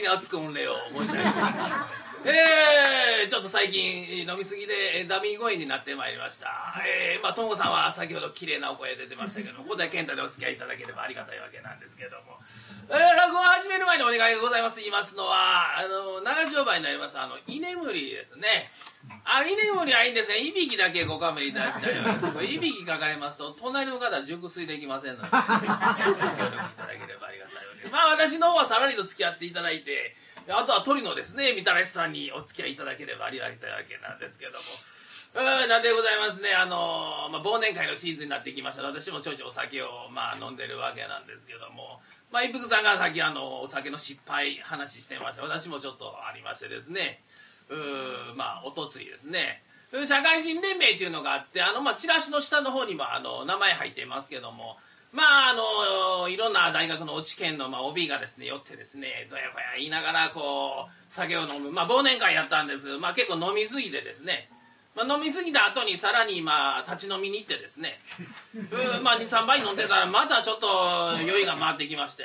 に熱く御礼を申し上げます。えー、ちょっと最近飲みすぎでダミー声になってまいりました。えー、まあともさんは先ほど綺麗なお声出てましたけど小田健太でお付き合いいただければありがたいわけなんですけども。えー、落語を始める前にお願いがございます。言いますのはあの長丁場になりますあの居眠りですね。あ居眠りはいいんですがいびきだけご勘弁いただきたいわけですいびきかかりますと隣の方は熟睡できませんのでご協力いただければありがたい。まあ私の方はさらりと付き合っていただいてあとは鳥のですねみたらしさんにお付き合いいただければありがたいわけなんですけども。うんなんでございますねあの、まあ、忘年会のシーズンになってきました。私もちょいちょいお酒を、まあ、飲んでるわけなんですけども。まあ、一服さんがさっきあのお酒の失敗話してました。私もちょっとありましてですね。うまあおとついですね。社会人連盟っていうのがあってあの、まあ、チラシの下の方にもあの名前入っていますけども。まああのいろんな大学の知見の、まあ、OB がですね寄ってですねどやこや言いながらこう酒を飲むまあ忘年会やったんですまあ結構飲みすぎてですねまあ、飲み過ぎた後にさらにまあ立ち飲みに行ってですねまあ23杯飲んでたらまたちょっと酔いが回ってきまして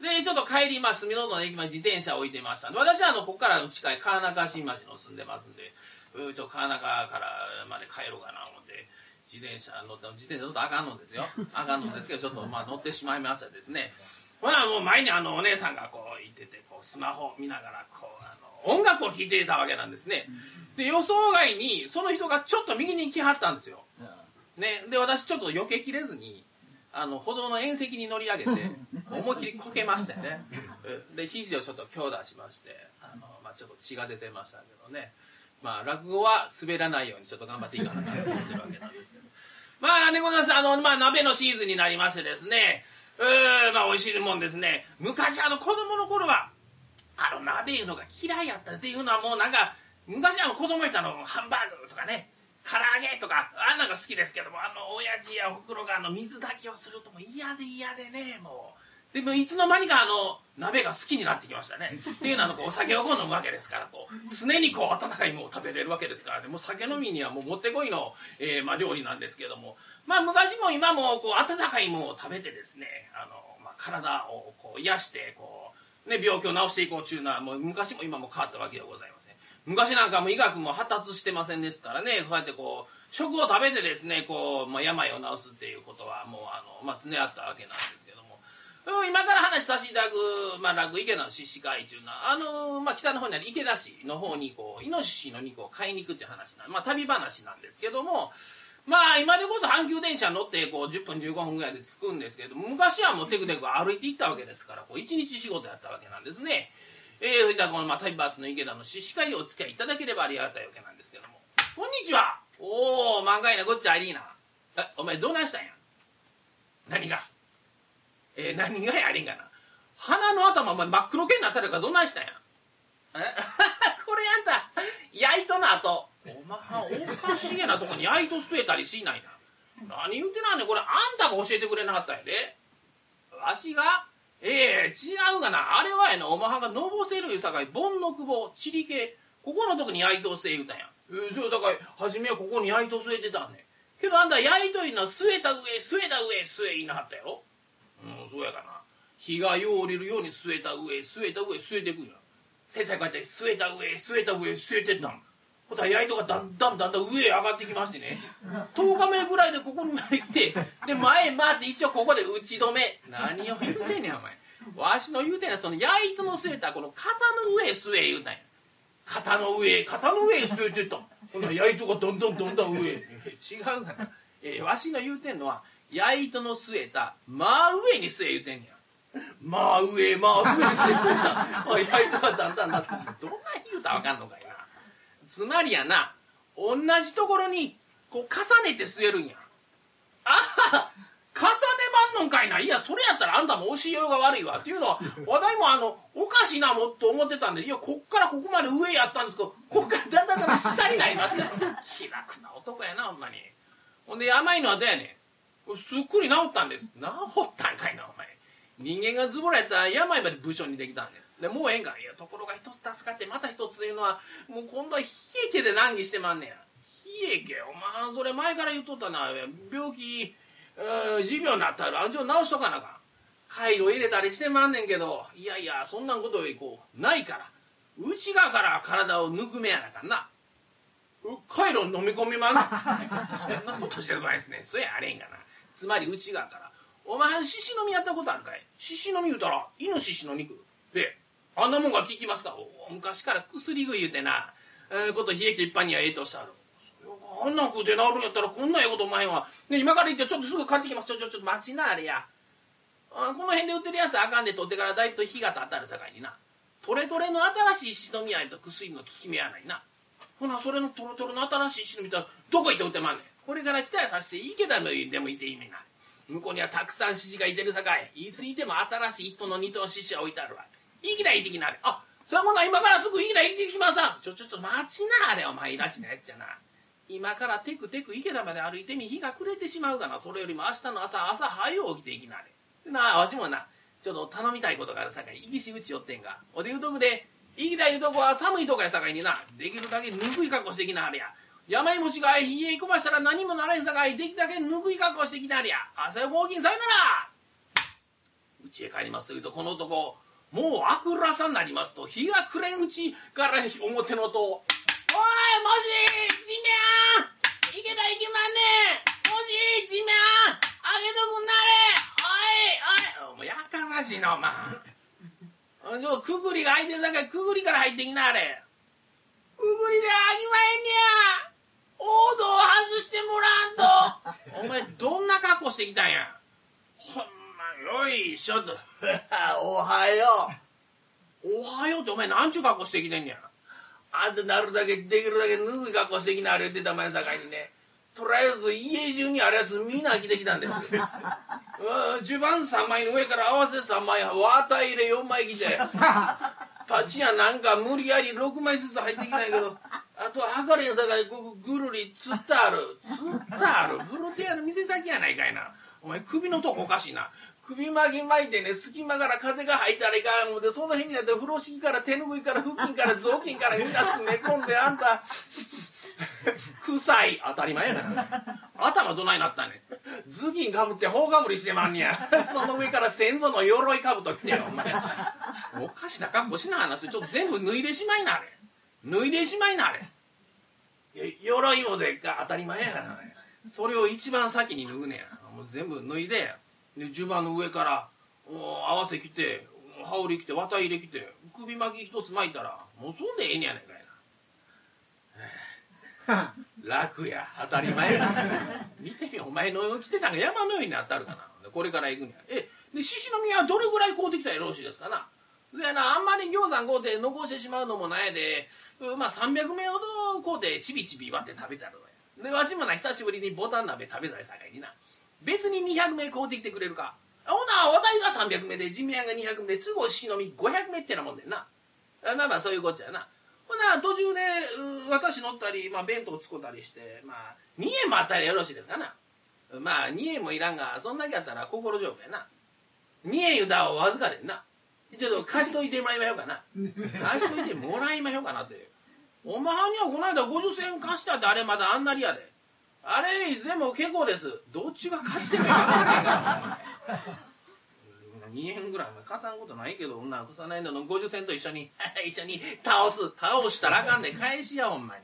でちょっと帰ります隅のの駅まで自転車置いてましたんで私はあのここから近い川中新町の住んでますんでちょっと川中からまで帰ろうかな思って自転車乗って自転車乗ったらあかんのですよ。あかんのですけどちょっとまあ乗ってしまいましてですね。ほらもう前にあのお姉さんがこう行っててこうスマホ見ながらこうあの音楽を聴いていたわけなんですね。で予想外にその人がちょっと右に来はったんですよ。ね、で私ちょっと避けきれずにあの歩道の縁石に乗り上げて 思いっきりこけましてね。で肘をちょっと強打しましてあの、まあ、ちょっと血が出てましたけどねまあ落語は滑らないようにちょっと頑張っていかなきゃと思ってるわけなんですけど。まあなんでございますあの、まあ、鍋のシーズンになりましてですね。うまあ美味しいもんですね。昔あの子供の頃はあの鍋いうのが嫌いやったっていうのはもうなんか昔あの子供いたのハンバーグとかね。唐揚げとかあんなが好きですけどもあの親父やおふくろがあの水炊きをするとも嫌で嫌でねもう。でもいつの間にかあの鍋が好きになってきましたね。っていうのはこうお酒をこう飲むわけですからこう常にこう温かいものを食べれるわけですからねもう酒飲みにはもうもってこいの、えーまあ、料理なんですけども。まあ昔も今もこう温かいものを食べてですねあの、まあ、体をこう癒してこう、ね、病気を治していこうというのはもう昔も今も変わったわけでございません。昔なんかも医学も発達してませんですからねこうやってこう食を食べてですねこう、まあ、病を治すっていうことはもうあの、まあ、常あったわけなんですけども今から話させていただく、まあ、落池田の獅子会っていうのはあの、まあ、北の方にある池田市の方にこうイノシシの肉を買いに行くっていう話なまあ旅話なんですけどもまあ今でこそ阪急電車乗ってこう10分15分ぐらいで着くんですけど昔はもうテクテク歩いて行ったわけですからこう一日仕事やったわけなんですね。えー、それではこの、まあ、タイバースの池田の獅子会をお付き合いいただければありがたいわけなんですけども。こんにちはおお、漫画やな、こっちありーな。え、お前どうなんしたんや？何が？えー、何がやりんがな。鼻の頭、お前真っ黒系になったりかどないしたんやえ？これあんた、焼いとなと。お前、おかしげなとこに焼いと据えたりしないな。何言うてなんねん、これあんたが教えてくれなかったんやで。わしがええー、違うがな。あれはやな、おまはんがのぼせるいうさかい、盆の久保、ちり系、ここのとこに焼いとせ言うたんや。えー、そうさかい、初めはここに焼いと据えてたんねん。けどあんた焼いといのは据えた上、据えた上、据えいなはったやろ。うん、そうやかな。日がよう降りるように据えた上、据えた上、据えていくんや。先生こうやって据えた上、据えた上、据えてったん。ほたら焼いとがだんだんだんだん上へ上がってきましてね。10日目ぐらいでここにまで来てで前回って一応ここで打ち止め。何を言うてんねんお前。わしの言うてんねんその焼いとの据えたこの肩の上へ据え言うたんや。肩の上肩の上へ据えてったん。ほな焼いとがどんどんどんどん上へ。違うがな、えー、わしの言うてんのは焼いとの据えた真上に据え言うてんねや。真上真上に据えてた 焼いとがだんだんだんだんどんな言うたわかんのかいなつまりやな同じところにこう重ねて据えるんやああ重ねまんのかいないやそれやったらあんたも教えようが悪いわっていうのは話題もあのおかしいなもっと思ってたんでいやこっからここまで上やったんですけどこっからだんだんだんだん下になりましたよ気楽な男やなほんまにほんで甘いのはどうやねんすっくり治ったんです治ったんかいなお前人間がズボラやったら病まで部署にできたんですでもうええんかいやところが一つ助かってまた一ついうのはもう今度は冷え気で難儀してまんねや冷え気お前それ前から言っとったな病気持病になったらあんじょ治しとかなあかん回路入れたりしてまんねんけど、いやいや、そんなことよりこう、ないから。内側から体をぬくめやなあかんな。回路飲み込みまんねん。そんなことしてる場合ですね。そやあれんがな。つまり内側から。お前、獅子飲みやったことあるかい？獅子飲み言うたら、イノシシの肉。で、あんなもんが効きますか？昔から薬食い言うてな、えー、こと冷え気一般にはええとおっしたる。あんなん食うて治るんやったらこんなええことお前は。ね、今から行ってちょっとすぐ帰ってきます。ちょ、ちょ、ちょっと待ちな、あれや。あこの辺で売ってるやつあかんで取ってからだいぶ日が経ったら境にな。トレトレの新しい石のみやと薬の効き目やないな。ほな、それのトロトロの新しい石のみたどこ行って売ってまんねん？これから期待させていいけだのでもいていいめな。向こうにはたくさん獅子がいてるさかい。いついても新しい一頭の二頭獅子は置いてあるわ。いいきな行ってきなれ。あ、そこな今からすぐいいきな行ってきまさん。ちょ、ちょっと待ちなあれ、お前いらしなやっちゃな。今からテクテク池田まで歩いてみ日が暮れてしまうがな。それよりも明日の朝、朝早起きていきなれ。なあ、わしもな、ちょっと頼みたいことがあるさかい。行きしうち寄ってんが。おで言うとくで、行きたいとこは寒いとこやさかいにな。できるだけぬくい格好してきなはれや。病持ちが冷え込ましたら何もならんさかい、できるだけぬくい格好してきなはれや。朝よ合金さよなら家へ帰りますというと、この男、もうあくらさになりますと、日が暮れんうちから表のと、おい、もし、地面行けた行きまんねもし、地面あげとくんなれおい、おい、もうやかましいな、お前。ちょ、くぐりが開いてんさかい、くぐりから入ってきなあれ。くぐりであきまへんねや。王道を外してもらんと。お前、どんな格好してきたんや。ほんま、よいしょと。おはよう。おはようってお前なんちゅう格好してきてんねや。あんたなるだけ、できるだけぬぐい格好してきなあれ言ってた前さかいにね。とりあえず家中にあるやつみんな来てきたんですよ。序盤3枚の上から合わせ3枚、綿入れ4枚来て。パチやなんか無理やり6枚ずつ入ってきないけど、あと測れんさかいここぐるりつったある。つったある。フロテアの店先やないかいな。お前首のとこおかしいな。首巻き巻いてね、隙間から風が入ったらいかんので、その辺になって風呂敷から手拭いから腹筋から雑巾からみんな詰め込んで、あんた、臭い。当たり前やな。頭どないなったね。頭巾かぶって頬かぶりしてまんねや。その上から先祖の鎧かぶと来てよ、お前。おかしな格好しな話。ちょっと全部脱いでしまいな、あれ。脱いでしまいな、あれ。鎧もでか当たり前やから、ね、それを一番先に脱ぐねや。もう全部脱いで、で、襦袢の上から、合わせ着て、羽織着て、綿入れ着て、首巻き一つ巻いたら、もうそんでええんやねんかいな。楽や、当たり前や。見てみお前の着てたんが山のようになったるかな。これから行くんや。え、で、獅子宮はどれぐらい買うてきたらよろしいですかな。でな、あんまり餃子買うて残してしまうのもないで、まあ300名ほど買うてちびちび割って食べたるわや。で、わしもな、久しぶりにボタン鍋食べたいさかいにな。別に200名買うてきてくれるか。ほな、話題が300名で、地面が200名で、都合しのみ500名ってなもんでんな。まあまあ、そういうこっちゃな。ほな、途中で、私乗ったり、まあ、弁当作ったりして、まあ、2円もあったらよろしいですかな。まあ、2円もいらんが、そんだけやったら心丈夫やな。2円言うたらわずかでんな。ちょっと貸しといてもらいましょうかな。貸しといてもらいましょうかなって。お前にはこの間50銭貸したってあれまだあんなりやで。あれいつでも結構です。どっちが貸してもいいか。2円ぐらい貸さんことないけど女貸さないのの。50銭と一緒に 一緒に倒す。倒したらあかんで。返しやほんまに。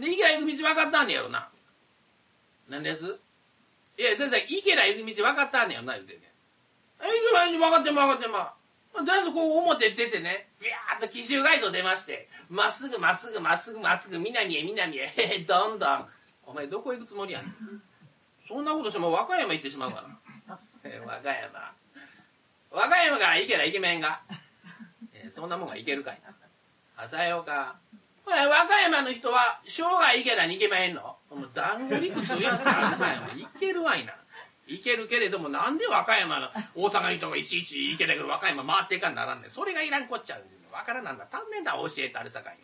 で池田行く道分かったんねやろな。何です？いや先生池田行く道分かったんねやろな言うてね。池田行く道分かってん分かってまとりあえずこう表出てね、ビャーっと奇襲ガイド出まして、まっすぐまっすぐまっすぐまっすぐ南へ南へ、どんどん、お前どこ行くつもりやん。そんなことしても和歌山行ってしまうから。和歌山。和歌山から行けらイケメンが。えー、そんなもんが行けるかいな。あさよか。ほら、和歌山の人は、生涯池田に行けまへんのもう団子理屈やつあるかや行けるわいな。行けるけれども、なんで和歌山の、大阪にとかいちいち行けたけど和歌山回っていかんならんねん。それがいらんこっちゃう。わからなんだ。足んねんだ、教えてあるさかい。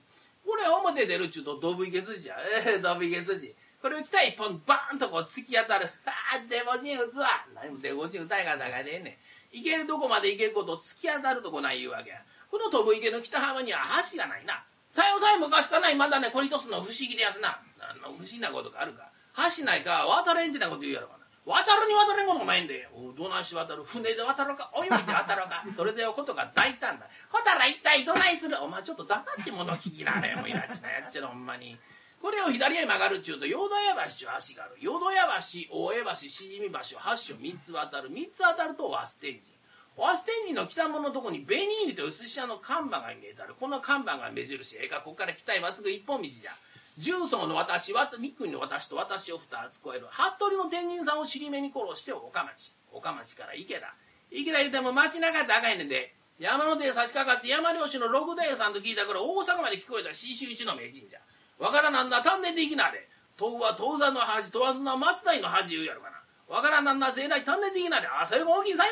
これ表出るっちゅうと、ドブ池筋や。えー、ドブ池筋。これを来た一本バーンとこう突き当たる。ああ、デボジン打つわ。何もデボジン打たいが長でえねん。行けるとこまで行けることを突き当たるとこない言うわけや。この飛ぶ池の北浜には橋がないな。さよさえ昔からないまだね、これ一つの不思議でやつな。何の不思議なことがあるか。橋ないか渡れんってなこと言うやろかな。渡るに渡れんことないんで、おどないし渡る？船で渡るか、泳いで渡るか、それでよことが大胆だ。ほたら一体どないする？お前ちょっと黙って物を聞きなれ、もういらっしゃやっちゃうほんまに。これを左へ曲がるっちゅうと、淀屋橋ちゅう橋がある。淀屋橋、大江橋、しじみ橋、橋を三つ渡る。三つ渡ると和ステンジ。和ステンジの北門のとこに紅入りと薄下の看板が見えたる。この看板が目印。ええか、ここから北へまっすぐ一本道じゃ。重曹の私、三国の私と私を二つ超える。服部の天神さんを尻目に殺して岡町。岡町から池田。池田言うても街中って赤いねんで。山の手へ差し掛かって山漁師の六大さんと聞いたから大阪まで聞こえた新州一の名人じゃ。わからなんだ、丹念できなれ。東は東山の恥、問わずな松代の恥言うやろかな。わからなんだ、盛大丹念できなれ。あ、それも大きいさい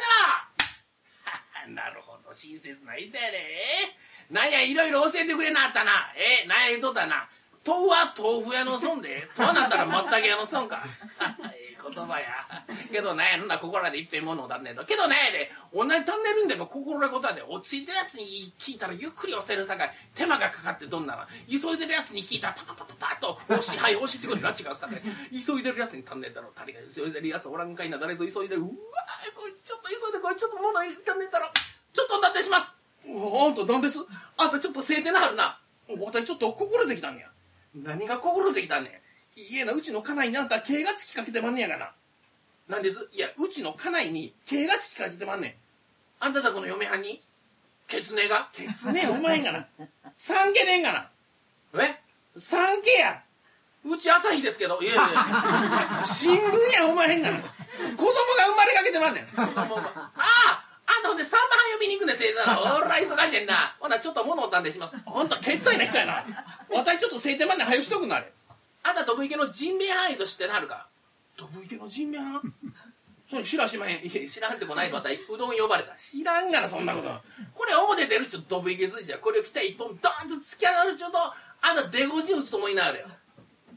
な なるほど、親切な言いたやで。なんや、いろいろ教えてくれなったな。え、なんや言うとったな。豆腐は豆腐屋の損で、とはなったらまったけ屋の損か。ええ言葉や。けどなんや、なんだ、心でいっぺんものをだんねんと。けどねで、同じ足んねるんでも心のことはで、落ち着いてるやつに聞いたらゆっくり押せるさかい、手間がかかってどんなら、急いでるやつに聞いたらパパパパパッと、押し、はい、押してくるら違うさかい、急いでるやつに足んねんだろ。誰が急いでるやつおらんかいな、誰ぞ急いでる。うわこいつちょっと急いでこいつ、ちょっと物足んねんだろ。ちょっとお立てします。あんた何です？あんたちょっと晴天なはるな。私ちょっと心できたんや。何が心できたんねん。いえな、うちの家内にあんた毛がつきかけてまんねやがな。なんです？いや、うちの家内に毛がつきかけてまんねん。あんたとこの嫁はんに、ケツネが？ケツネお前んがな。三毛ねんがな。え？三毛や。うち朝日ですけど、いやいや 新聞やお前んがな。子供が生まれかけてまんねん。あああんたほんで3番呼びに行くんですよ。おら忙しいんな。ほな、ちょっと物をんでします。あんた、けったいな人やな。私ちょっと晴天まで早しとくなれ。あんた、ドブ池のジンベエハンと知ってなるか？ドブ池のジンベエハン？それ知らしまへん。いや、知らんってこないまた、うどん呼ばれた。知らんがな、そんなこと。これ表出るっちゅうドブ池筋じゃ。これを来た一本ドーンと突き上がるっちゅうと、あんた出口打つと思いながらよ。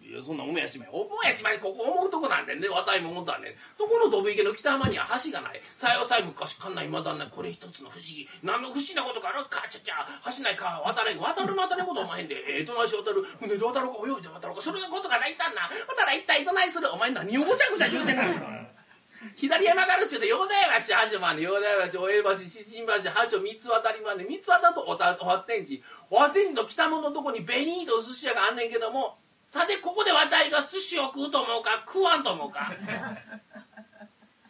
いや、そんなおめやしまい。おめやしま、ここ思うとこなんでね、わたいも思ったんで。ところドブ池の北浜には橋がない。さよさえ昔かんないまだね、これ一つの不思議。何の不思議なことかあるか、ちゃちゃ、橋ないか、渡れん。渡る渡ることお前んで。えー、どないし渡る。船で渡るか、泳いで渡るか。それのことがないったんな。渡ら一体どないする。お前何をごちゃごちゃ言うてんの 左へ曲がるっちゅうと、陽大橋、橋まで、陽大橋、大江橋、七神橋、橋を三つ渡りまで、三つ渡るとおた、お発展地。お発展地の北門のとこに紅と寿司屋があんねんけども、さてここでわたいが寿司を食うと思うか食わんと思うか。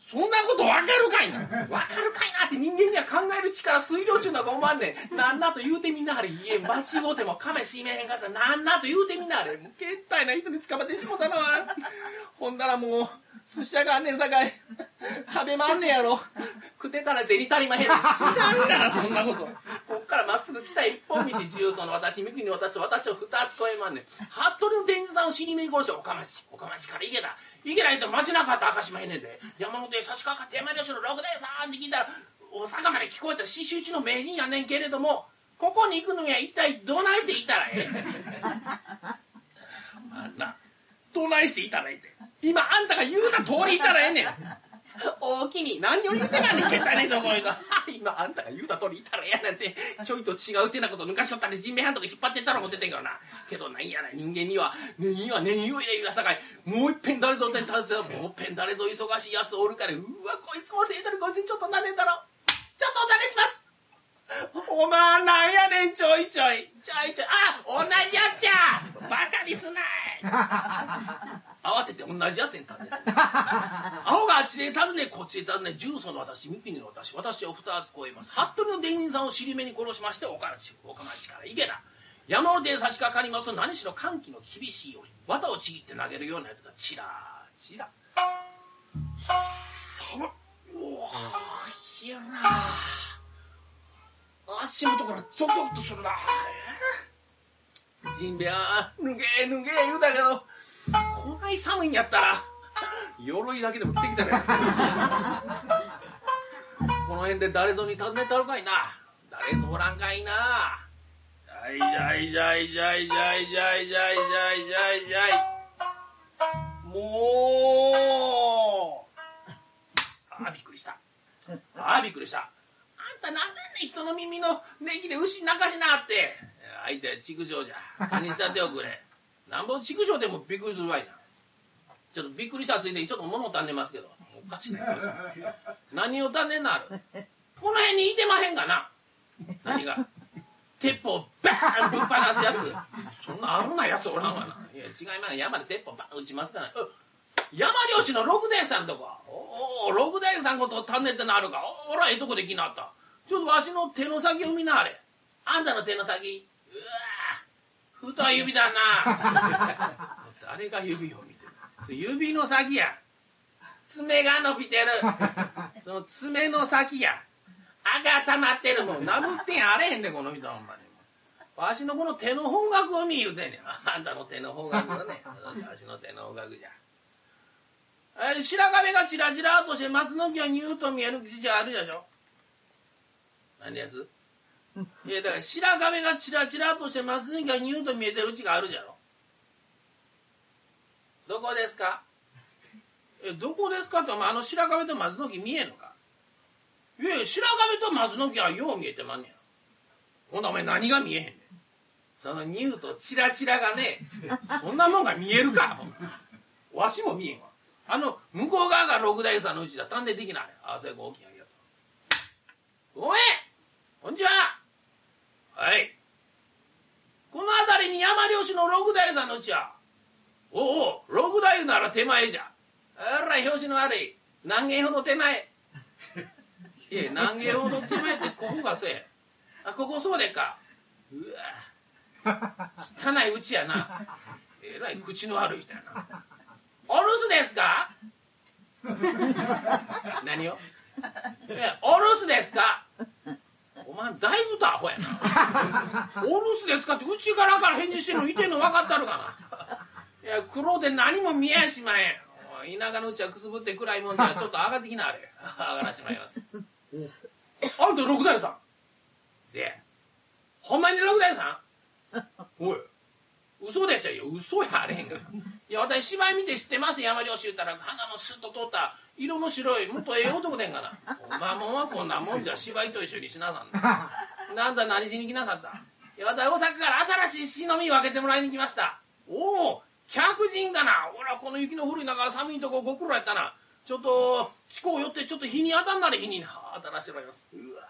そんなことわかるかいな。わかるかいなって人間には考える力水量中なんか思わんねん。なんなと言うてみんなはれいえ間違うても亀閉めへんかさなんなと言うてみんなはれもうけったいな人に捕まってしもたな。ほんならもう寿司屋があんねんさかい。食べまんねやろ。食ってたら銭足りまへんねん知らんからそんなこと。こっからまっすぐ来た一本道重曹の私三国の私私を二つ超えまんねん。服部の天神さんを死に目殺し岡町岡町から行けた。行けないと街中って明かしまへんねんで。山手差し掛かって山漁師の六代さんって聞いたら大阪まで聞こえた刺繍地の名人やねんけれどもここに行くのには一体どないして行ったらええあんなどないしていたらええって今あんたが言うた通りいたらええねん大きに何を言うてなんねんけったねんとこいと 今あんたが言うた通りいたらええやなんて。ちょいと違うてなこと抜かしとったり人命ハンとか引っ張ってったら思っててんけどな。けどなんやな人間には念には念を入れゆらさかいもう一遍誰ぞって携わもう一遍誰ぞ忙しいやつおるから。うわこいつもせいとるこいつにちょっとなねんだろ。ちょっとお試します。おまなんやねんちょいちょい。ちょいちょい。あ同じやっちゃ。バカにすな。い 慌てて同じやつに立って。アホがあっちで尋ねこっちで尋ね重曹の私三国の私。私を二つ超えます。服部の伝人さんを尻目に殺しまして岡町岡町から行けな山手差し掛かります。何しろ寒気の厳しいように綿をちぎって投げるようなやつがチラチラ。寒っおお冷えるな。足元からゾクゾクとするな。ジンベエ脱げ脱げ言うたけどこない寒いんやったら 鎧だけでも着てきたね。この辺で誰ぞに尋ねたのかいな。誰ぞおらんかいな。じゃいじゃいじゃいじゃいじゃいじゃいじゃいじゃいじゃいじゃいもう。あびっくりした。あびっくりした。あんたなんなんね人の耳のネギで牛泣かしなって。相手は畜生じゃ。蚊にしたっておくれ。なんぼ畜生でもびっくりするわいな。ちょっとびっくりしたついでにちょっと物を頼んでますけど。おかしい。な 何を頼んでんのあるこの辺にいてまへんかな。何が。鉄砲バーンぶっ放すやつ。そんな危ないやつおらんわな。いや違います。山で鉄砲バーン撃ちますから。山漁師の六代さんとか。おお六代さんこと頼んでってなるか。おおらええとこで来なった。ちょっとわしの手の先を見なあれ。あんたの手の先。うわ太い指だな。誰が指を見てる指の先や。爪が伸びてる。その爪の先や。赤溜まってるもん。なぶってんあれへんでこの人ほんまに。わしのこの手の方角を見言うてんねん。あんたの手の方角をね。わしの手の方角じゃ。え白壁がチラチラとして松の木がニューと見える口じゃあるでしょ。何です？いやだから白壁がチラチラとして松の木がニューと見えてるうちがあるじゃろどこですか？えどこですか？ってお前あの白壁と松の木見えんのか？いや白壁と松の木はよう見えてまんねや。ほんなお前何が見えへんねん？そのニューとチラチラがねそんなもんが見えるかわしも見えんわ。あの向こう側が六代さんのうちだ。丹田できないあそれ大きなありがとうごめんこんにちは。はい。この辺りに山漁師の六代さんのうちはおお六代なら手前じゃ。あら表紙の悪い。何軒ほど手前。いや 何軒ほど手前ってここがせえ。あここそうでっか。うわ。汚いうちやな。えらい口の悪い人やな。お留守ですか？何を？えお留守ですか？お前だいぶとアホやな。お留守ですかってうちからから返事してんのいてんの分かったるかな？いや黒で何も見えやしまへん。田舎のうちはくすぶって暗いもんじゃ ちょっと上がってきなあれ。上がらしてまいります。あんた六代さん。でほんまに六代さん？おい。嘘でしょ？いや嘘やあれへんからいや私芝居見て知ってます？山漁師言ったら鼻のスッと通った色の白いもっとええ男でんかな。おまもんはこんなもんじゃ芝居と一緒にしなさんな。なんだ何しに来なかった？いや私大阪から新しい忍び分けてもらいに来ました。おお客人かな。ほらこの雪の古い中寒いとこご苦労やったな。ちょっと地高寄ってちょっと日に当たんなれ日にな。当たらしてもらいます。うわ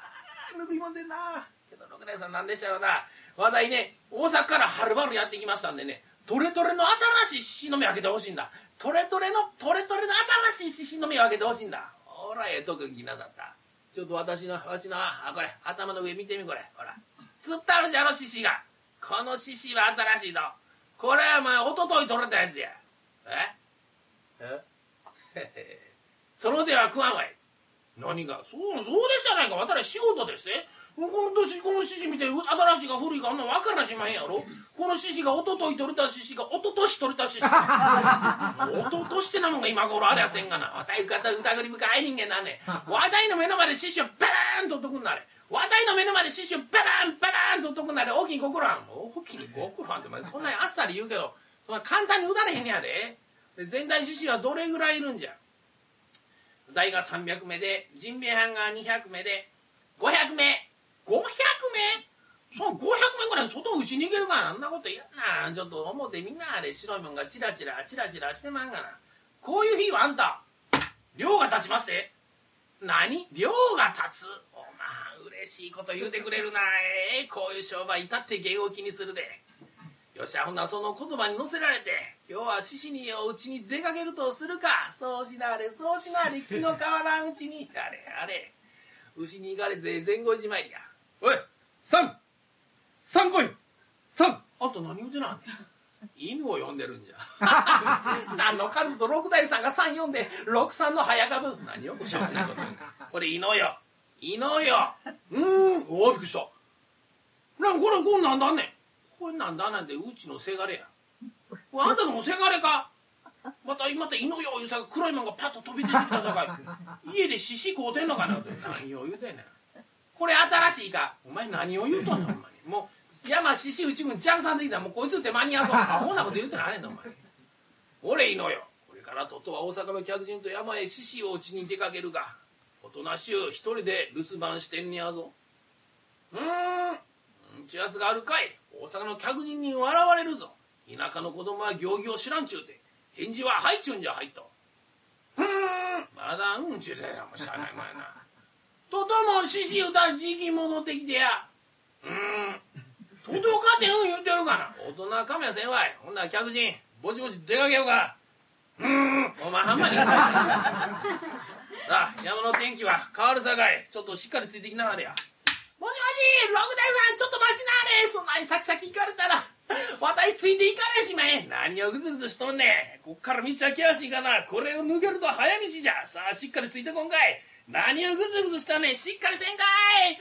ーぬくいもんでんな。けど六年さんなんでしたろうな。話題ね大阪からはるばるやってきましたんでね。トレトレの新しい獅子の目開けてほしいんだ。トレトレのトレトレの新しい獅子の目開けてほしいんだ。ほらええ特技なさった。ちょっと私のわしのあこれ頭の上見てみこれ。ほら。つったあるじゃろ獅子が。この獅子は新しいのこれはお前おととい取れたやつや。え？え？その手は食わんわい。何が？そうそうでしたないか。私仕事ですねこの年この獅子見て新しいか古いかあんな分からしまへんやろ。この獅子がおととい取れた獅子がおととし取れた獅子。おととしてなもんが今頃ありゃせんがな。わたい方疑り深い人間なんねわたいの目の前で獅子をバーンと取っとくんなれ。わたいの目の前で獅子をババンババンと取っとくんなれ大きいご苦労大きいご苦労って そんなにあっさり言うけどそんな簡単に打たれへんやで。で全体獅子はどれぐらいいるんじゃ。台が300名で人命班が200名で500名500名その500名ぐらい外打ちに行けるからあんなこと言うな。ちょっと表みんなあれ。白いもんがチラチラチラチラしてまんがな。こういう日はあんた量が立ちますって何？量が立つ。おしいこと言うてくれるな。ええこういう商売至って芸を気にするで。よっしゃほんなその言葉に乗せられて今日は獅子にお家に出かけるとするか。そうしなれそうしなれ気の変わらんうちに。あれあれ。牛に行かれて前後じまいや。おい三三来い。三あんた何言うてなん犬を呼んでるんじゃ。何の数と六代さんが三呼んで六三の早株何よくしょうもないことこれ犬よ犬ようーん。おおびっくりした。なんこれこんなんだんねん。これなんだなんてうちのせがれや。これあんたのもせがれか？またまた犬よいうさ黒いもんがパッと飛び出てきたさかい。家で獅子買うてんのかな何を言うてんねん。これ新しいか？お前何を言うとんねんお前。もう山獅子内軍ジャンさんできたらもうこいつって間に合わそう。アホなこと言うてなあれんお前。俺犬よ。これからととは大阪の客人と山へ獅子を打ちに出かけるが。おとなしゅう一人で留守番してんねやぞ。うーんちゅやつがあるかい。大阪の客人に笑われるぞ。田舎の子供は行儀を知らんちゅうて。返事は「はい」ちゅうんじゃはいと。ふーん。まだうんちゅうでもうしゃあないもんやな。ととも獅子歌時期戻ってきてや。うん。届かてうん言うてるかな。大人かもやせんわい。ほんなら客人ぼちぼち出かけようか。うん。お前あんまりさあ山の天気は変わるさかい。ちょっとしっかりついてきなはれや。もしもし六代さんちょっと待ちなはれ。そんなに先々行かれたら私ついていかれしまえ何をぐずぐずしとんねん。こっから道は険しいかな。これを抜けると早道じゃ。さあしっかりついてこんかい。何をぐずぐずしたねん。しっかりせんかい。う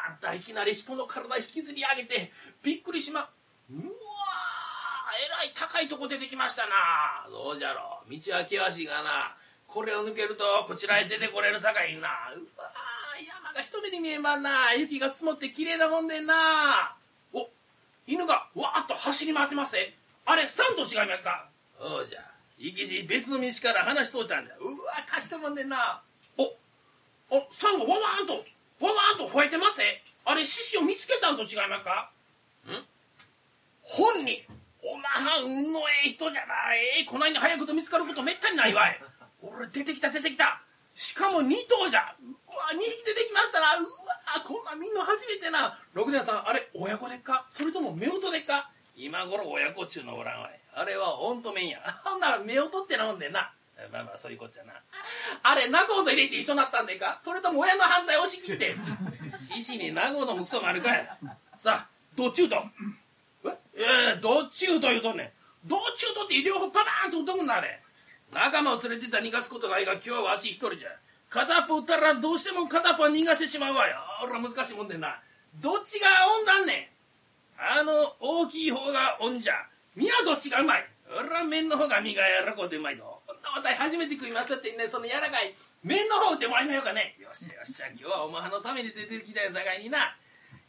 わあんたいきなり人の体引きずり上げてびっくりしま。うわーえらい高いとこ出てきましたな。どうじゃろう。道は険しいがな。これを抜けるとこちらへ出てこれるさかいな。うわ山が一目で見えまんな。雪が積もって綺麗なもんでんな。お犬がわーっと走り回ってますねあれサンと違いますか。そうじゃ。行きし別の道から話しとったんだうわかしこまんでんな。おおサンがワワーンとワワーンと吠えてますねあれ獅子を見つけたんと違いますか。ん？本人。おまはん運のええ人じゃなええこないに早くと見つかることめったにないわい。俺出てきた出てきた。しかも2頭じゃ。うわ2匹出てきましたな。うわこんなん見んの初めてな。六年さんあれ親子でっか？それとも夫婦でっか？今頃親子っちゅうのおらんわい。あれはオンとメンや。ほんなら夫婦ってなもんでんな。まあまあそういうこっちゃな。あれ仲人入れて一緒になったんでっか？それとも親の反対押し切って。獅子に仲人もクソもあるかい。さあどっちゅうと？ええどっちゅうと言うとんねんどっちゅうとって両方パバーンと打とくんなあれ仲間を連れてた逃がすことがいいが今日はわし一人じゃ片っぽ打ったらどうしても片っぽは逃がしてしまうわよ俺は難しいもんでんなどっちがオンなんねんあの大きい方がオンじゃ身はどっちがうまい俺は面の方が身が柔らこうてうまいぞこんな私初めて食いますってねその柔らかい面の方打ってもらいまようかねよしよしじゃ今日はお前のために出てきたやさかいにな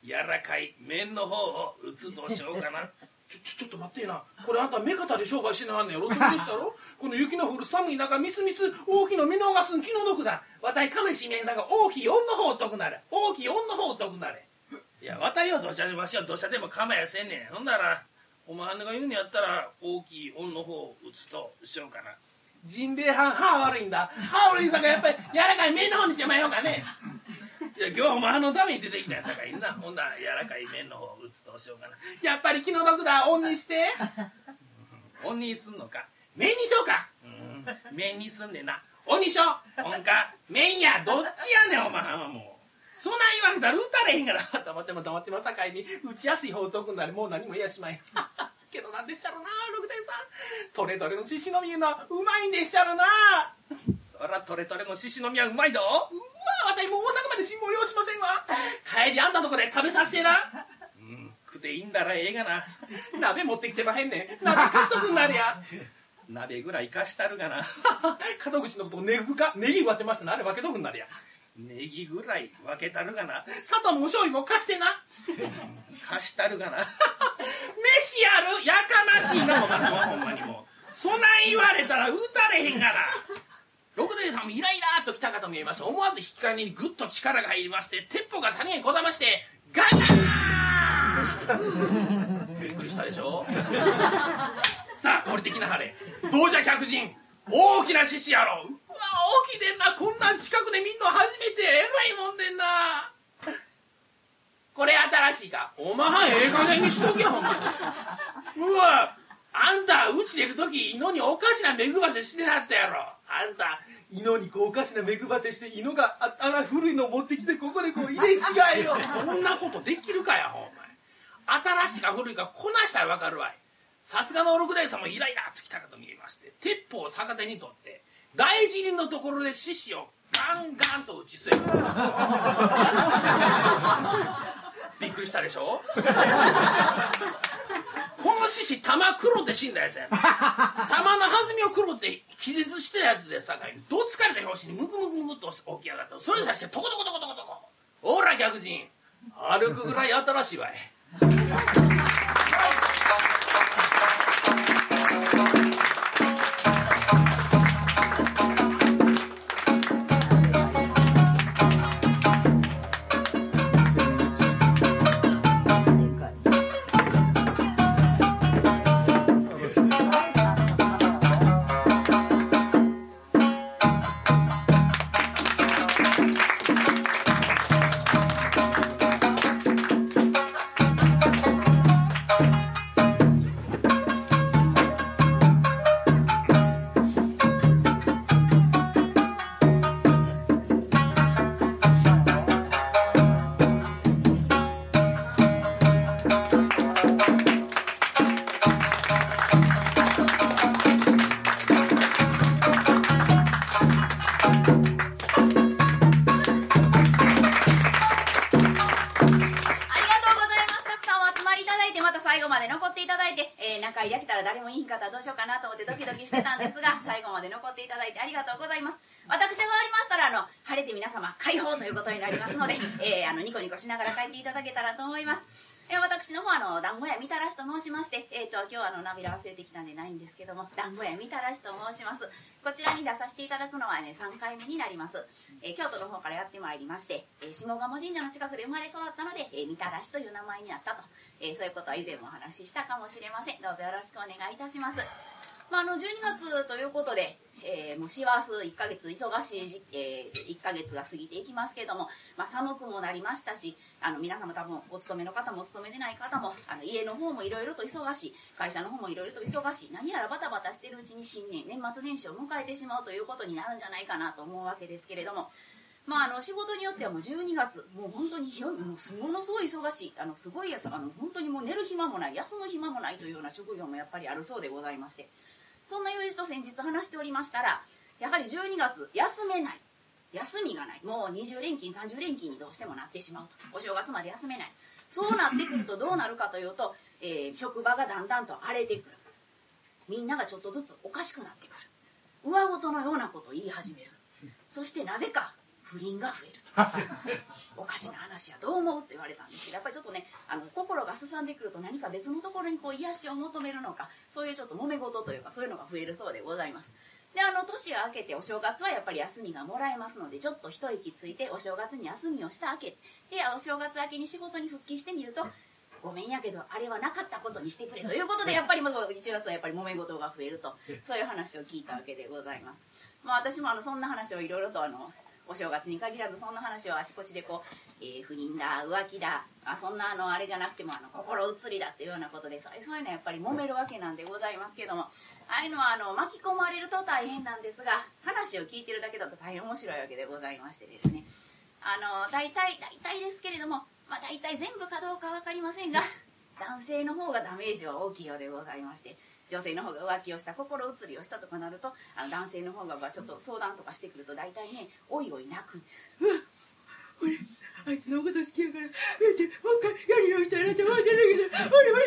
柔らかい面の方を打つとしようかな。ちょちょちょっと待ってえな。これあんた目方で商売しなはんねん。やろそうでしたろ？この雪の降る寒い中みすみす大きいの見逃すん気の毒だ。わたい亀しめんさんが大きい女の方を解くなれ。大きい女の方を解くなれ。いやわたいはどちゃでわしはどちゃでも構やせんねん。ほんならお前が言うんやったら大きい女の方を打つとしようかな。ジンベエハン歯悪いんだ。歯悪いさんがやっぱり柔らかい面の方にしてまいようかねいや今日はお前のために出てきたやさかいな。ほんなら柔らかい面の方打つとしようかな。やっぱり気の毒だ。オンにして。オンにすんのか。面にしようか。うん。面にすんねんな。オンにしよう。オンか。面やどっちやねんお前はもう。そんない言われたら打たれへんから。黙っても黙ってもさかいに。打ちやすい方解くんならもう何も言やしまい。けどなんでっしゃろな六代さん。トレトレの獅子の実のうまいんでっしゃろな。そらトレトレの獅子の実はうまいど。うわ私もう大阪まで辛抱用しませんわ。帰りあんたとこで食べさせてな。うん食っていいんだらええがな。鍋持ってきてまへんねん。鍋貸しとくんなりゃ。鍋ぐらい貸したるがな。門口のことをネギかネギ割ってましたな。あれ分けとくんなりゃ。ネギぐらい分けたるがな。砂糖もお醤油も貸してな。貸したるがな。飯やるやかましいな。お前ほんまにもう。そない言われたら打たれへんがな。六代さんもイライラーと来たかと見えました思わず引き金にぐっと力が入りまして鉄砲が谷へこだましてガチャーびっくりしたでしょ？さあ降りてきなはれ。どうじゃ客人大きな獅子やろう。うわ大きいでんな。こんなん近くで見んの初めて。えらいもんでんな。これ新しいか？おまはんええ加減にしとけほんまに。うわあんたうち出る時犬におかしな目ぐばせしてなったやろ。あんた犬にこうおかしな目ぐばせして犬がああら古いの持ってきてここでこう入れ違えよ。そんなことできるかやほんまに新しいか古いかこなしたらわかるわい。さすがの六代さんもイライラっときたかと見えまして鉄砲を逆手に取って大辞林のところで獅子をガンガンと打ち据える。びっくりしたでしょ？この獅子玉黒って死んだやつや。玉の弾みを黒って気絶してるやつでさかいにどつかれた拍子にムクムクムクと起き上がった。それさしてトコトコトコトコ。トコほら客人。歩くぐらい新しいわい。ながら帰っていただけたらと思います。え、私の方あの団子屋みたらしと申しまして、えーと、今日はあの涙忘れてきたんでないんですけども団子屋みたらしと申します。こちらに出させていただくのはね3回目になります、えー、京都の方からやってまいりまして、えー、下鴨神社の近くで生まれ育ったので、えー、みたらしという名前になったと、えそういうことは以前もお話ししたかもしれません。どうぞよろしくお願いいたします。まあ、あの12月ということで、えー、もう師走1ヶ月忙しいえー、1ヶ月が過ぎていきますけれども、まあ、寒くもなりましたしあの皆様多分お勤めの方もお勤めでない方もあの家の方もいろいろと忙しい会社の方もいろいろと忙しい何やらバタバタしてるうちに新年年末年始を迎えてしまうということになるんじゃないかなと思うわけですけれども。まあ、あの仕事によってはもう12月もう本当にもうものすごい忙しいあのすごいあの本当にもう寝る暇もない休む暇もないというような職業もやっぱりあるそうでございましてそんな友人と先日話しておりましたらやはり12月休めない。休みがない。もう20連勤30連勤にどうしてもなってしまうと。お正月まで休めない。そうなってくるとどうなるかというと、えー、職場がだんだんと荒れてくる。みんながちょっとずつおかしくなってくる。上事のようなことを言い始める。そしてなぜか不倫が増える。おかしな話やどう思うって言われたんですけどやっぱりちょっとねあの心がすさんでくると何か別のところにこう癒しを求めるのかそういうちょっと揉め事というかそういうのが増えるそうでございますであの年が明けてお正月はやっぱり休みがもらえますのでちょっと一息ついてお正月に休みをした明けでお正月明けに仕事に復帰してみるとごめんやけどあれはなかったことにしてくれということでやっぱりもう1月はやっぱり揉め事が増えるとそういう話を聞いたわけでございます。まあ、私もあのそんな話をいろいろとあのお正月に限らずそんな話をあちこちでこう、えー、不倫だ浮気だあそんなあのあれじゃなくてもあの心移りだっていうようなことでそういうのはやっぱり揉めるわけなんでございますけどもああいうのはあの巻き込まれると大変なんですが話を聞いてるだけだと大変面白いわけでございましてですね。あの大体大体ですけれども、まあ、大体全部かどうか分かりませんが男性の方がダメージは大きいようでございまして女性の方が浮気をした心移りをしたとかなるとあの男性の方がちょっと相談とかしてくると大体ねおいおい泣くんです。俺あいつのこと好きやから、もう一回やり直したいなって思ってるけど、俺俺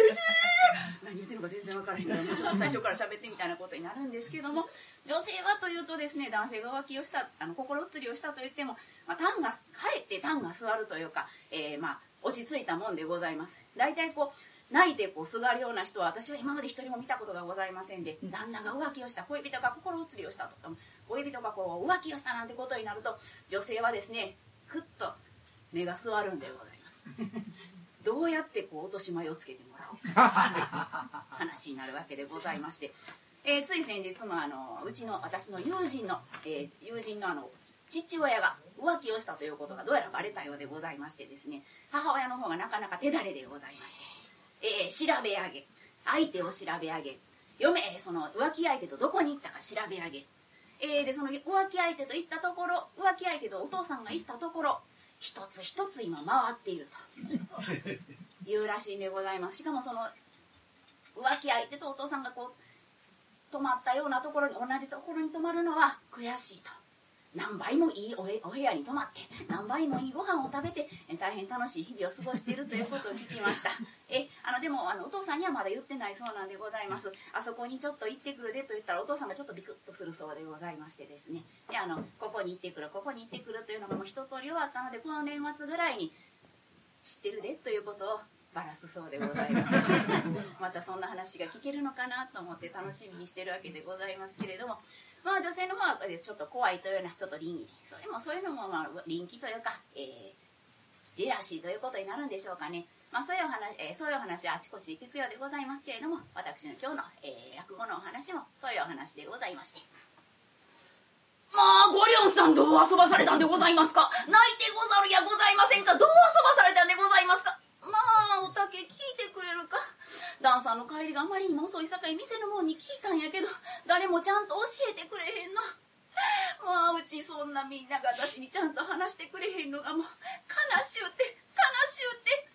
何言ってるのか全然分からへんから、もうちょっと最初から喋ってみたいなことになるんですけども、女性はというとですね、男性が浮気をした、あの心移りをしたと言っても、まあ、タンが、かえってタンが座るというか、えー、まあ、落ち着いたもんでございます。大体こう、泣いてこうすがるような人は私は今まで一人も見たことがございませんで旦那が浮気をした恋人が心移りをしたとか恋人がこう浮気をしたなんてことになると女性はですねくっと目が座るんでございます。どうやってこう落とし前をつけてもらおうか。話になるわけでございまして、えー、つい先日もあのうちの私の友人の、えー、友人のあの父親が浮気をしたということがどうやらバレたようでございましてですね母親の方がなかなか手だれでございまして、えー、調べ上げ。相手を調べ上げ。嫁その浮気相手とどこに行ったか調べ上げ。えー、でその浮気相手と行ったところ浮気相手とお父さんが行ったところ一つ一つ今回っていると。いうらしいんでございます。しかもその浮気相手とお父さんがこう泊まったようなところに同じところに泊まるのは悔しいと。何倍もいいお部屋に泊まって何倍もいいご飯を食べて大変楽しい日々を過ごしているということを聞きました。えあのでもあのお父さんにはまだ言ってないそうなんでございます。あそこにちょっと行ってくるでと言ったらお父さんがちょっとビクッとするそうでございましてですね。であのここに行ってくるここに行ってくるというのがもう一通り終わったのでこの年末ぐらいに知ってるでということをバラすそうでございます。またそんな話が聞けるのかなと思って楽しみにしてるわけでございますけれども。まあ女性の方はちょっと怖いというようなちょっと倫理。それもそういうのもまあ臨機というか、えー、ジェラシーということになるんでしょうかね。まあそういうお話、えー、そういうお話はあちこちで聞くようでございますけれども、私の今日の、えー、落語のお話もそういうお話でございまして。まあ、ごりょんさんどう遊ばされたんでございますか？泣いてござるやございませんか？どう遊ばされたんでございますか？まあ、おたけ聞いてくれるか？ダンサーの帰りがあまりにも遅いさかい店の方に聞いたんやけど誰もちゃんと教えてくれへんの。まあうちそんなみんなが私にちゃんと話してくれへんのがもう悲しゅうて悲しゅうて。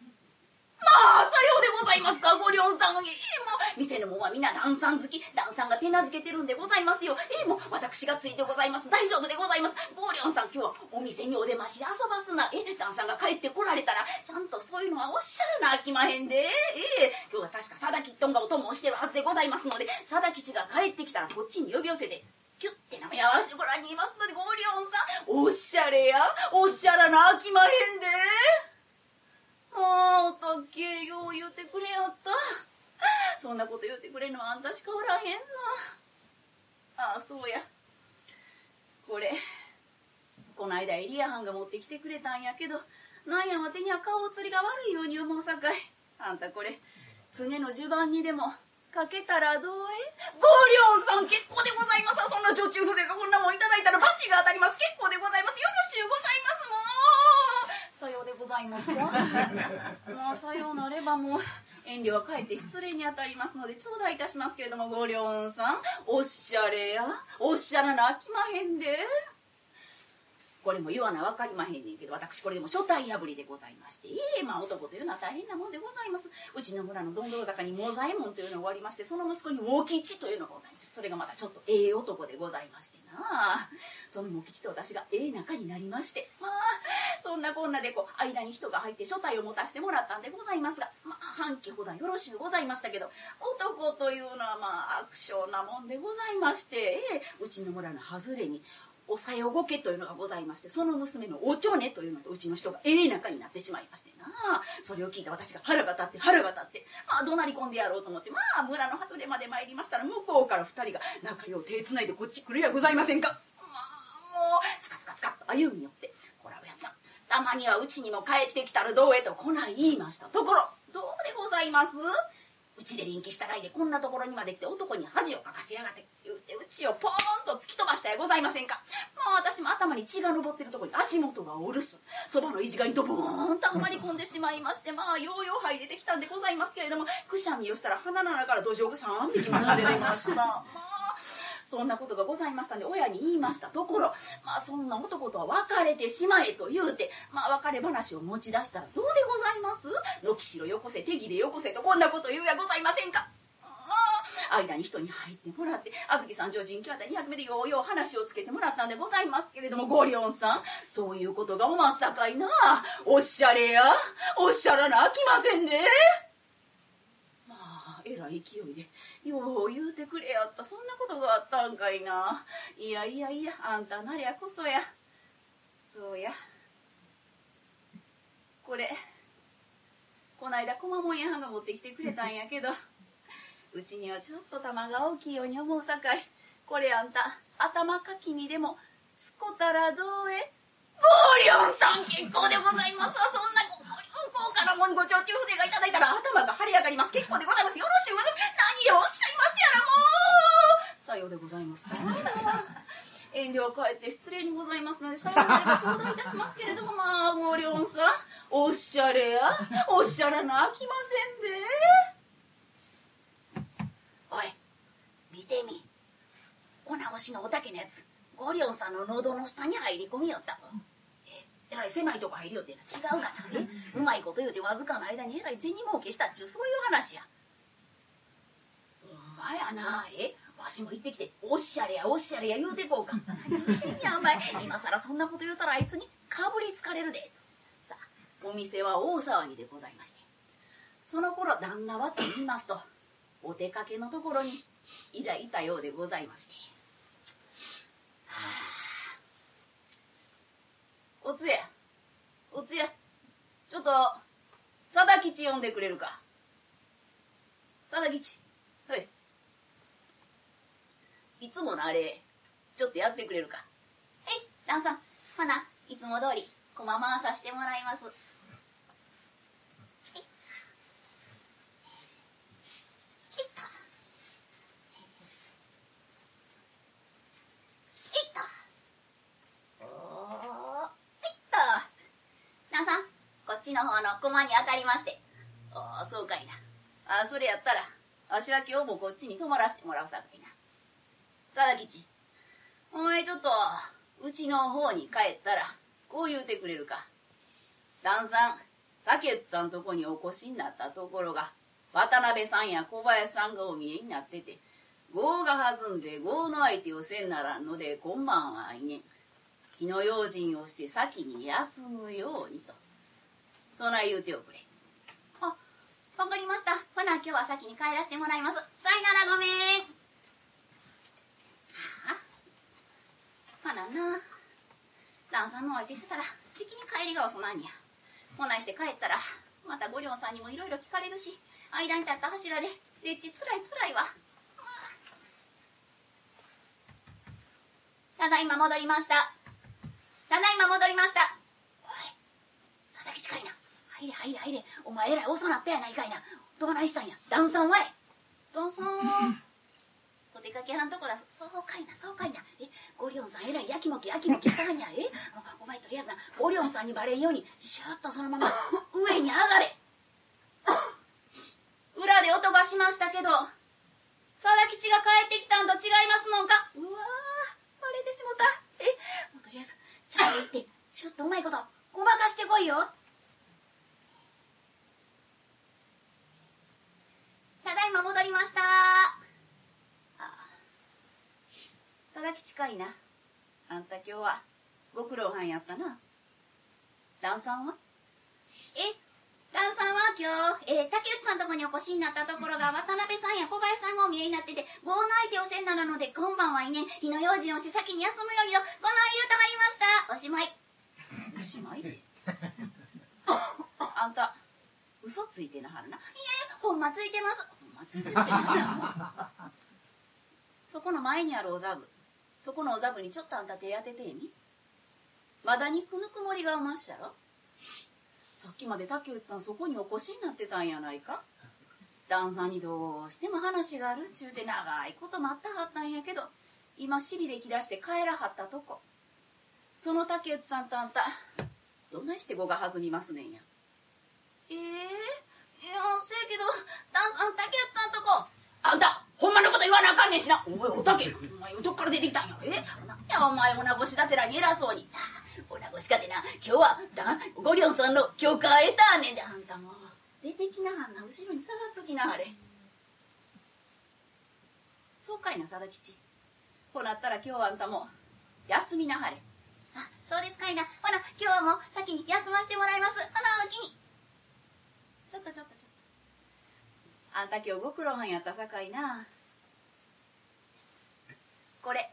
まあ、さようでございますか、ごりょんさん。ええもう、店のもんは皆旦さん好き。旦さんが手なずけてるんでございますよ。ええもう、私がついてございます。大丈夫でございます。ごりょんさん、今日はお店にお出ましで遊ばすな。ええ、旦さんが帰ってこられたら、ちゃんとそういうのはおっしゃらなあきまへんで。ええ、今日は確か佐田吉トがお供をしてるはずでございますので、佐田吉が帰ってきたらこっちに呼び寄せて、キュッて舐め合わせてごらんにいますので、ごりょんさん、おっしゃれや、おっしゃらなあきまへんで。もうお、たっけよう言うてくれやった。そんなこと言うてくれんのはあんたしかおらへんの。ああ、そうや。これ、こないだエリア班が持ってきてくれたんやけど、なんやわてには顔つりが悪いように思うさかい。あんたこれ、常の序盤にでも、かけたらどうえ？ゴリョンさん結構でございますそんな女中風情がこんなもんいただいたら罰が当たります結構でございますよろしゅうございますもうさようでございますか。まあさようなればもう遠慮はかえって失礼に当たりますので頂戴いたしますけれどもゴリョンさん。おっしゃれや。おっしゃらなあきまへんで。これも言わな分かりまへんねんけど私これでも初体破りでございまして。ええまあ男というのは大変なもんでございます。うちの村のどんどろ坂にモザイモンというのがおりましてその息子に大吉というのがございましてそれがまたちょっとええ男でございましてなその大吉と私がええ仲になりましてまあそんなこんなでこう間に人が入って初体を持たせてもらったんでございますがまあ半期ほどよろしゅうございましたけど男というのはまあ悪性なもんでございましてええうちの村の外れにおさよごけというのがございましてその娘のおちょねというのとうちの人がええ仲になってしまいましてなそれを聞いた私が腹が立って腹が立ってまあ怒鳴り込んでやろうと思ってまあ村の外れまで参りましたら向こうから二人が仲良う手つないでこっち来るやございませんか。つかつかつかと歩み寄って「こらおやさん。たまにはうちにも帰ってきたらどうへ」とこない言いました。ところどうでございますうちで臨機したらいでこんなところにまで来て男に恥をかかせやがって。言うてうちをポーンと突き飛ばしたやございませんかまあ私も頭に血が上ってるところに足元がおるすそばの意地がにドボーンとはまり込んでしまいましてまあようようはい出てきたんでございますけれどもくしゃみをしたら鼻の中から土壌が3匹まで出てました。まあそんなことがございましたんで親に言いました。ところまあそんな男とは別れてしまえと言うてまあ別れ話を持ち出したらどうでございます？ロキシロよこせ手切れよこせとこんなこと言うやございませんか。間に人に入ってもらってあずきさん上人兄弟に初めてようよう話をつけてもらったんでございますけれどもゴリオンさんそういうことがおまっさかいな。おっしゃれや。おっしゃらなあきませんねまあえらい勢いでよう言うてくれやった。そんなことがあったんかいな。いやいやいやあんたなりゃこそや。そうや。これこないだ駒門屋はんが持ってきてくれたんやけどうちにはちょっと玉が大きいように思うさかい。これあんた頭かきにでもつこたらどうえゴーリョンさん結構でございますわ。そんなゴーリョン高価なもんご長中筆がいただいたら頭が晴れ上がります。結構でございます。よろしゅうございます何をおっしゃいますやらもう。さようでございますか。遠慮をかえって失礼にございますので最後までご頂戴いたしますけれどもまあゴーリョンさん。おっしゃれや。おっしゃらなあきませんで。おい見てみ。お直しのおたけのやつ。ゴリオンさんの喉の下に入り込みよった。ええらい狭いとこ入りよって違うかなえうまいこと言うてわずかの間にえらい銭儲けした。っちゅうそういう話や。ほんまやな。えわしも行ってきておっしゃれやおっしゃれや言うてこうか。いやお前。今さらそんなこと言うたらあいつにかぶりつかれるで。さあお店は大騒ぎでございまして。その頃旦那はと言いますとお出かけのところにいらいたようでございまして。はあ、おつや、おつや、ちょっと、佐田吉呼んでくれるか。佐田吉、はい。いつものあれ、ちょっとやってくれるか。はい、旦さん、ほな、いつも通り、こま回さしてもらいます。ちの方の駒に当たりましてああそうかいなあそれやったらわしは今日もこっちに泊まらせてもらうさかいな佐田吉お前ちょっとうちの方に帰ったらこう言うてくれるか旦さん竹内さんとこにお越しになったところが、渡辺さんや小林さんがお見えになってて、業が弾んで業の相手をせんならんので、今晩はいねん。火の用心をして先に休むようにと。そない言うておくれ。あ、わかりました。ほな今日は先に帰らせてもらいます。さいならごめん。はあ、ほなな。旦さんの相手してたら、じきに帰りが遅なんや。ほなして帰ったら、また五両さんにもいろいろ聞かれるし、間に立った柱で、でっちつらいつらいわ。ただいま戻りました。ただいま戻りました。おい、佐々木近いな。入れ入れ入れ。お前えらい遅なったやないかいな。どうないしたんや。旦さんはい。旦さん。お出かけはんとこだ。そうかいな、そうかいな。え、ゴリオンさんえらいやきもきやきもきしたんや。えお前とりあえずな、ゴリオンさんにバレんように、シューッとそのまま上に上がれ。裏で音がしましたけど、佐々吉が帰ってきたんと違いますのんかうわー、バレてしもた。え、もうとりあえず、ちゃんと行って、シュッとうまいこと、ごまかしてこいよ。ただいま戻りました。あ佐々吉かいな。あんた今日は、ご苦労はんやったな。旦さんは？え、旦さんは今日、えー、竹内さんとこにお越しになったところが、渡辺さんや小林さんがお見えになってて、業の相手をせんなので、今晩はいね、火の用心をして先に休むようにと、こない言うたはりました。おしまい。おしまい？で。あんた、嘘ついてなはるな。いえ、ほんまついてます。そこの前にあるお座布。そこのお座布にちょっとあんた手当ててえに。まだ肉ぬくもりがうまっしゃろ。さっきまで竹内さんそこにお越しになってたんやないか。旦さんにどうしても話があるっちゅうて長いこと待ったはったんやけど。今尻で切らして帰らはったとこ。その竹内さんとあんたどないして語が弾みますねんや。ええいやせやけど旦さん竹内さんとこ。あんたほんまのこと言わなあかんねんしな。おいおたけお前どっから出てきたんや。え？なんやお前女腰だてらに偉そうに。女腰かてな。今日はだゴリオンさんの許可得たねんで。あんたも出てきなはんな。後ろに下がっときなはれ。そうかいな貞吉。ほなったら今日はあんたも休みなはれ。あそうですかいな。ほな今日はもう先に休ませてもらいます。ほなおきにちょっとちょっとちょっと。あんた今日ご苦労はんやったさかいな。これ。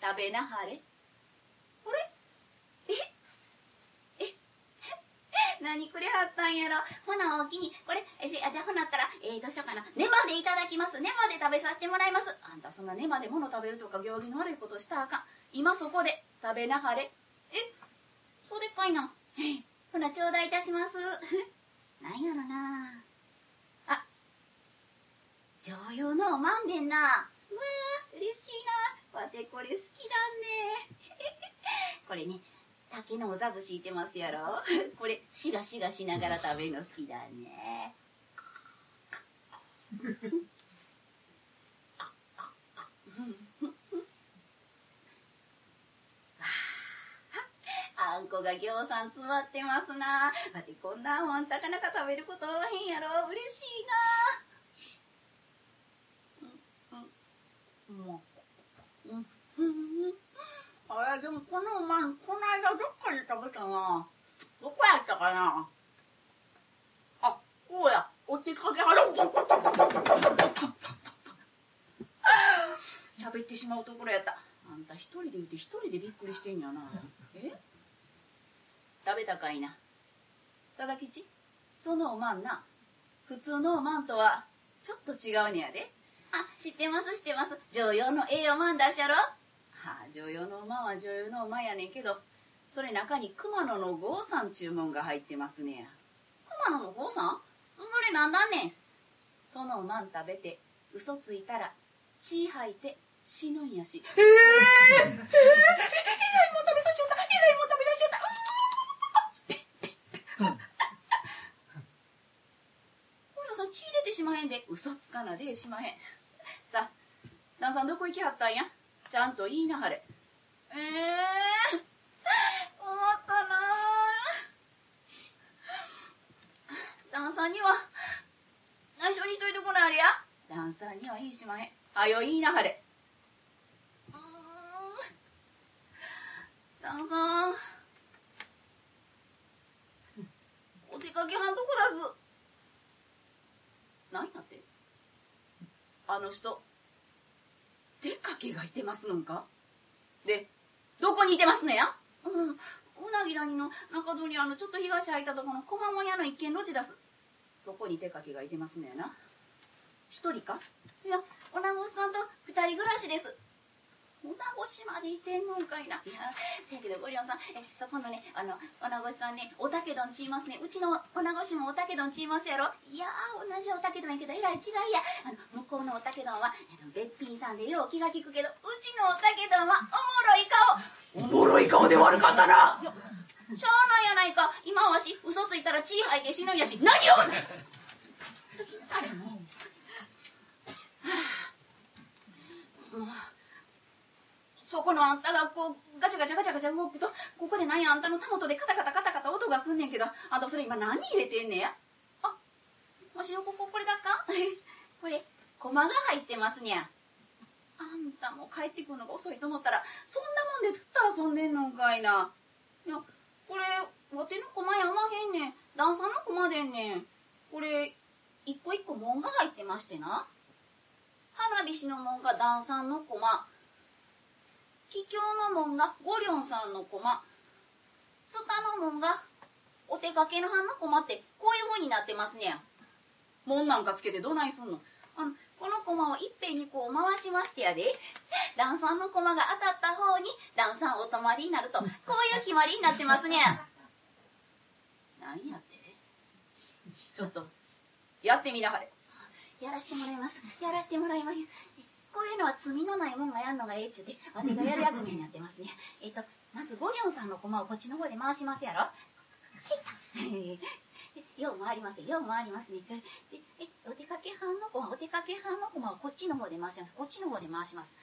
食べなはれ。あれ？え？え？何くれはったんやろ？ほなおおきに。これ？えせあじゃあほなったらえー、どうしようかな。根までいただきます。根まで食べさせてもらいます。あんたそんな根まで物食べるとか行儀の悪いことしたらあかん。今そこで。食べなはれ。え？そうでっかいな。ほな頂戴いたします。なんやろな。あ常用のおまんべんな。うわー嬉しいな。わてこれ好きだね。これね竹のおざぶ敷いてますやろ。これしがしがしながら食べるの好きだね。あんこがぎょうさん詰まってますな。わてこんなもんなかなか食べることおへんやろ。嬉しいな。うんうんうん。うんあれでもこのおまんこの間どっかで食べたな。どこやったかな。あこうや。落ちかけはる。喋ってしまうところやった。あんた一人でいて一人でびっくりしてんやな。べたかいな。佐々吉？そのおまんな。普通のおまんとはちょっと違うねやで。あ知ってます知ってます。常用の栄養まんだしゃろ？はあ常用の馬は常用の馬やねんけどそれ中に熊野の郷さん注文が入ってますねや。熊野の郷さん？それなんだねん？そのおまん食べて嘘ついたら血吐いて死ぬんやし。ええええええらいもん食べさしよったえらいもん食べさしよったこれさ血出てしまへんで嘘つかなでしまへん。さあ旦さんどこ行きはったんや？ちゃんと言いなはれ。ええー、困ったな。旦さんには内緒にしといてこなあれや？旦さんには言いしまへん。はよ言いなはれ。うーん。旦さん。お出かけはんとこだす。何やって？あの人。出かけがいてますのんか？でどこにいてますねや？うん。うなぎ谷の中通りあのちょっと東入ったところの小間物屋の一軒路地出す。そこに出かけがいてますねやな。一人か？いやおなごさんと二人暮らしです。おなごしまでいてんのんかいないや せやけどごりょんさんえそこのねあのおなごさんねおたけどんちいますね。うちのおなごしもおたけどんちいますやろ？いやー同じおたけどんやけどえらい違いや。あの向こうのおたけどんはあのべっぴんさんでよう気が利くけどうちのおたけどんはおもろい顔。おもろい顔で悪かったな。しゃあないやないか。今わし嘘ついたら血吐いて死ぬんやし何を？あれもう。もうそこのあんたがこうガチャガチャガチャガチャ動くとここで何やあんたのたもとでカタカタカタカタ音がすんねんけどあんたそれ今何入れてんねや？あわしのこここれだっか？これ駒が入ってますにゃ。あんたも帰ってくるのが遅いと思ったらそんなもんでずっと遊んでんのんかいな。いやこれわての駒やまへんねん。旦さんの駒でんねん。これ一個一個門が入ってましてな。花火師の門が旦さんの駒桔梗の門が五両さんの駒。津田の門がお手かけの班の駒ってこういう風になってますねん。門なんかつけてどないすんの？あのこの駒をいっぺんにこう回しましてやで。旦さんの駒が当たった方に旦さんお泊まりになるとこういう決まりになってますねん。何やって？ちょっとやってみなはれ。やらしてもらいます。やらしてもらいます。こういうのは罪のないもんがやんのがええっちゅうてわてがやる役目になってますね。えっとまずゴリョンさんの駒をこっちの方で回しますやろ。よう回りますよ。う回りますね。でえお出かけ班の駒お出かけ班の駒をこっちの方で回します。こっちの方で回します。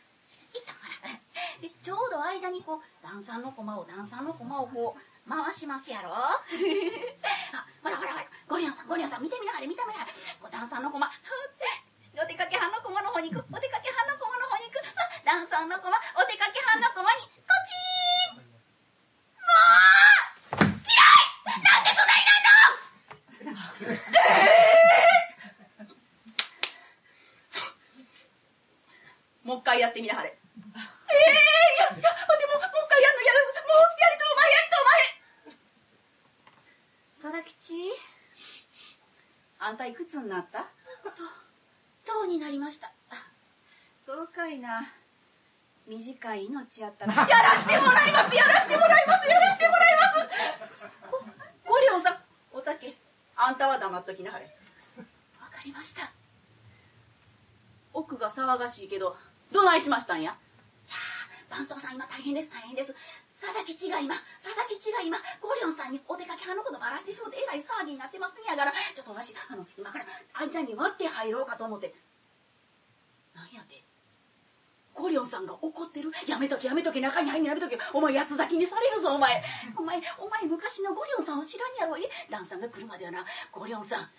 いったから。でちょうど間にこう段さんの駒を段さんの駒をこう回しますやろ。あほらほらほらゴリョンさんゴリョンさん見てみなはれ見てみなはれ。こう段さんの駒ふってお出かけ班の駒の方に行く。お出かけ班の駒の方に行く。あ段さんの駒お出かけ班の駒にこちーもう嫌い。なんでそないなんの？もう一回やってみなはれ。ええー、いや、いや、でも、もう一回やるの嫌です。もう、やりとうまい、やりとうまい。貞吉、あんたいくつになった？と、とうになりました。あそうかいな。短い命やったら。やらしてもらいます、やらしてもらいます、やらしてもらいます。ご、ごりょうさん、おたけ、あんたは黙っときなはれ。わかりました。奥が騒がしいけど、どないしましたんや？いやー番頭さん今大変です大変です佐々吉が今佐々吉が今ゴリョンさんにお出かけ派のことばらしてしもてえらい騒ぎになってますんやからちょっとわしあの今から間に割って入ろうかと思って。なんやて。ゴリョンさんが怒ってる。やめとけやめとけ中に入んやめとけ。お前八つ咲きにされるぞお前。お前お前昔のゴリョンさんを知らんやろえダンさんが来るまではなゴリョンさん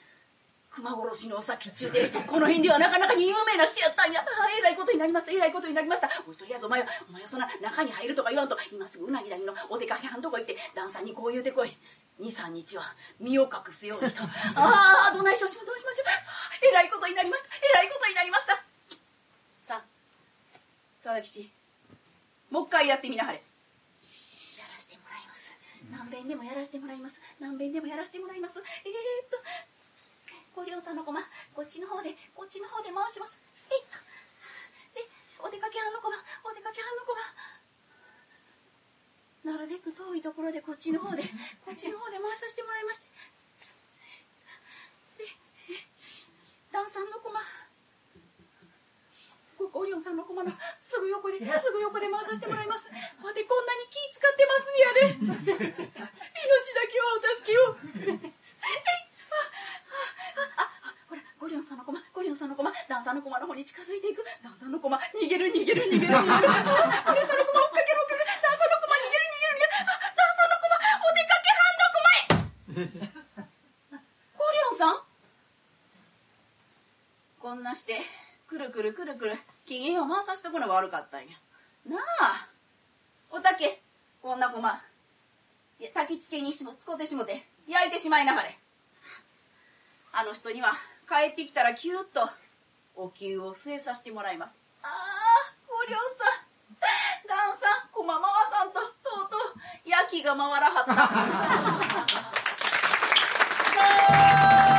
熊殺しのお先っちゅうでこの辺ではなかなかに有名な人やったんや。ああえらいことになりましたえらいことになりました。おいとりあえずお前はお前はそんな中に入るとか言わんと。今すぐうなぎ谷のお出かけはんとこ行って旦さんにこう言うてこい。23日は身を隠すようにと。ああどないしましょうどうしましょう。あえらいことになりました。えらいことになりました。さあ佐々吉もう一回やってみなはれ。やらしてもらいます。何遍でもやらしてもらいます。何遍でもやらしてもらいます。えー、っとごりょうさんの駒こっちの方でこっちの方で回します。えいっと。でお出かけ班の駒お出かけ班の駒なるべく遠いところでこっちの方でこっちの方で回させてもらいまして。で旦さんの駒ごごりょうさんの駒のすぐ横ですぐ横で回させてもらいます。ほんでこんなに気使ってますにやで。命だけはお助けをサーの駒ダンサーの駒の方に近づいていく。ダンサーの駒逃げる逃げる逃げる。逃げるあダンサーの駒追っかけろっくる。ダンサーの駒逃げる逃げる逃げる。あダンサーの駒お出かけ半の駒へ。コリョンさん？こんなしてくるくるくるくる。機嫌を回さしとくの悪かったんや。なあ。おたけこんな駒。焚きつけにしも使うてしもて焼いてしまいなはれ。あの人には帰ってきたらキューッとお灸を据えさせてもらいます。ああご両さん。旦さん駒回さんととうとう焼きが回らはった。